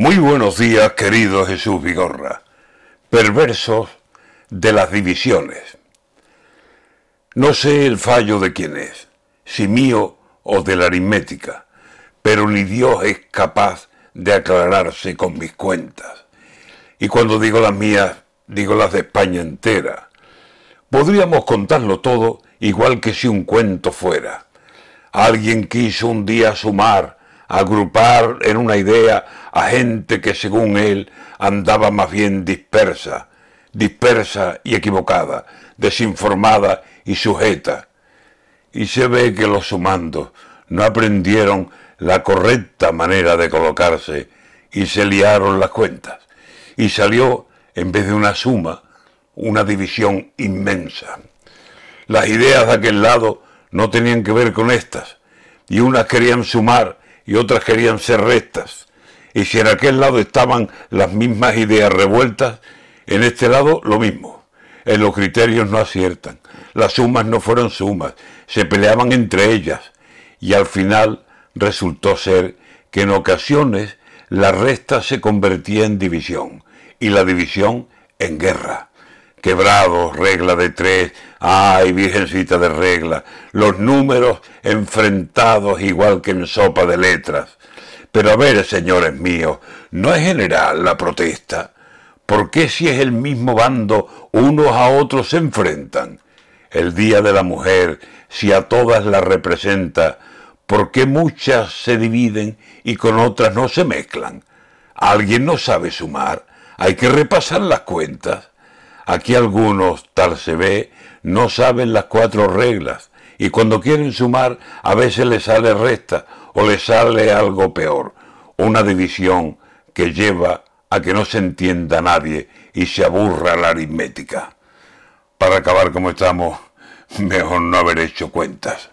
Muy buenos días, querido Jesús Vigorra. Perversos de las divisiones. No sé el fallo de quién es, si mío o de la aritmética, pero ni Dios es capaz de aclararse con mis cuentas. Y cuando digo las mías, digo las de España entera. Podríamos contarlo todo igual que si un cuento fuera. Alguien quiso un día sumar, agrupar en una idea a gente que según él andaba más bien dispersa, dispersa y equivocada, desinformada y sujeta. Y se ve que los sumandos no aprendieron la correcta manera de colocarse y se liaron las cuentas. Y salió, en vez de una suma, una división inmensa. Las ideas de aquel lado no tenían que ver con estas, y unas querían sumar y otras querían ser rectas. Y si en aquel lado estaban las mismas ideas revueltas, en este lado lo mismo. En los criterios no aciertan. Las sumas no fueron sumas, se peleaban entre ellas. Y al final resultó ser que en ocasiones la resta se convertía en división y la división en guerra. Quebrados, regla de tres, ay, virgencita de regla, los números enfrentados igual que en sopa de letras. Pero a ver, señores míos, no es general la protesta. ¿Por qué si es el mismo bando unos a otros se enfrentan? El Día de la Mujer, si a todas las representa, ¿por qué muchas se dividen y con otras no se mezclan? ¿Alguien no sabe sumar? Hay que repasar las cuentas. Aquí algunos, tal se ve, no saben las cuatro reglas y cuando quieren sumar a veces les sale resta o les sale algo peor, una división que lleva a que no se entienda nadie y se aburra la aritmética. Para acabar como estamos, mejor no haber hecho cuentas.